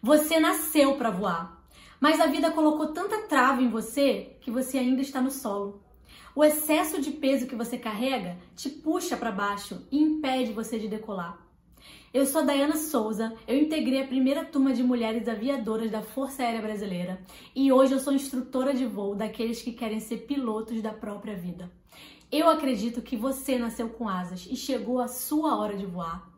Você nasceu para voar, mas a vida colocou tanta trava em você que você ainda está no solo. O excesso de peso que você carrega te puxa para baixo e impede você de decolar. Eu sou Dayana Souza, eu integrei a primeira turma de mulheres aviadoras da Força Aérea Brasileira e hoje eu sou instrutora de voo daqueles que querem ser pilotos da própria vida. Eu acredito que você nasceu com asas e chegou a sua hora de voar.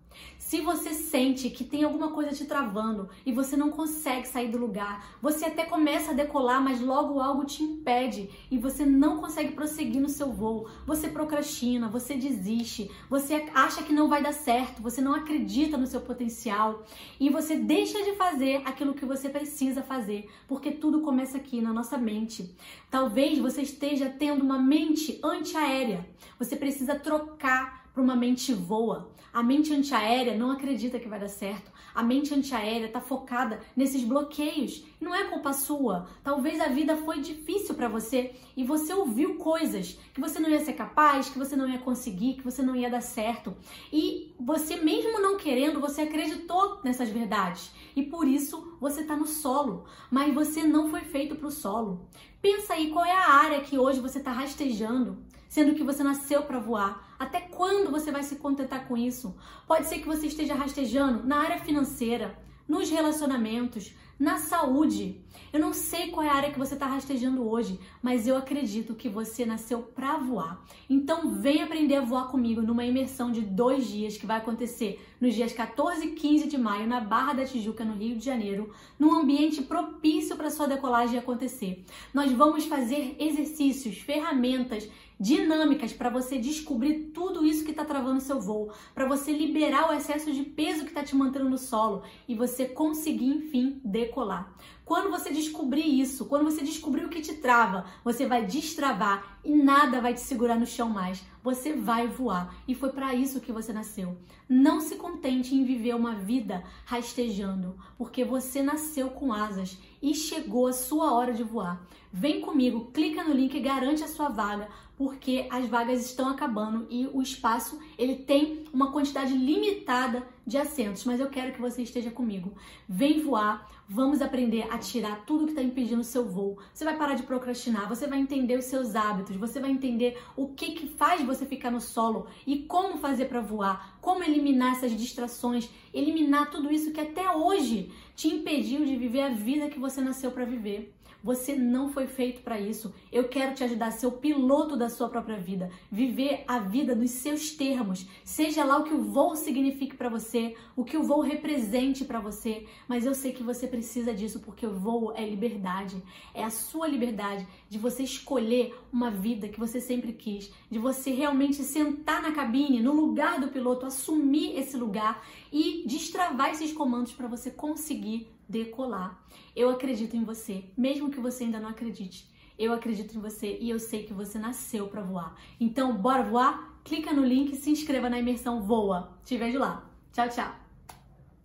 Se você sente que tem alguma coisa te travando e você não consegue sair do lugar, você até começa a decolar, mas logo algo te impede e você não consegue prosseguir no seu voo. Você procrastina, você desiste, você acha que não vai dar certo, você não acredita no seu potencial e você deixa de fazer aquilo que você precisa fazer, porque tudo começa aqui na nossa mente. Talvez você esteja tendo uma mente antiaérea. Você precisa trocar para uma mente voa. A mente antiaérea não acredita que vai dar certo. A mente antiaérea está focada nesses bloqueios. Não é culpa sua. Talvez a vida foi difícil para você e você ouviu coisas que você não ia ser capaz, que você não ia conseguir, que você não ia dar certo. E você mesmo não querendo, você acreditou nessas verdades. E por isso você está no solo. Mas você não foi feito para o solo. Pensa aí qual é a área que hoje você está rastejando sendo que você nasceu para voar. Até quando você vai se contentar com isso? Pode ser que você esteja rastejando na área financeira, nos relacionamentos, na saúde. Eu não sei qual é a área que você está rastejando hoje, mas eu acredito que você nasceu para voar. Então vem aprender a voar comigo numa imersão de dois dias que vai acontecer nos dias 14 e 15 de maio na Barra da Tijuca, no Rio de Janeiro, num ambiente propício para sua decolagem acontecer. Nós vamos fazer exercícios, ferramentas dinâmicas para você descobrir tudo isso que está travando seu voo, para você liberar o excesso de peso que está te mantendo no solo e você conseguir, enfim, decolar. Quando você descobrir isso, quando você descobrir o que te trava, você vai destravar e nada vai te segurar no chão mais. Você vai voar e foi para isso que você nasceu. Não se contente em viver uma vida rastejando, porque você nasceu com asas e chegou a sua hora de voar. Vem comigo, clica no link e garante a sua vaga, porque as vagas estão acabando e o espaço ele tem uma quantidade limitada de assentos, mas eu quero que você esteja comigo. Vem voar, vamos aprender a tirar tudo que está impedindo o seu voo. Você vai parar de procrastinar, você vai entender os seus hábitos, você vai entender o que, que faz você ficar no solo e como fazer para voar, como eliminar essas distrações, eliminar tudo isso que até hoje te impediu de viver a vida que você nasceu para viver. Você não foi feito para isso. Eu quero te ajudar a ser o piloto da sua própria vida, viver a vida nos seus termos, seja lá o que o voo signifique para você, o que o voo represente para você, mas eu sei que você precisa disso porque voo é liberdade, é a sua liberdade de você escolher uma vida que você sempre quis, de você realmente sentar na cabine, no lugar do piloto, assumir esse lugar e destravar esses comandos para você conseguir decolar. Eu acredito em você, mesmo que você ainda não acredite. Eu acredito em você e eu sei que você nasceu para voar. Então, bora voar? Clica no link se inscreva na imersão Voa. Te vejo lá. Tchau, tchau.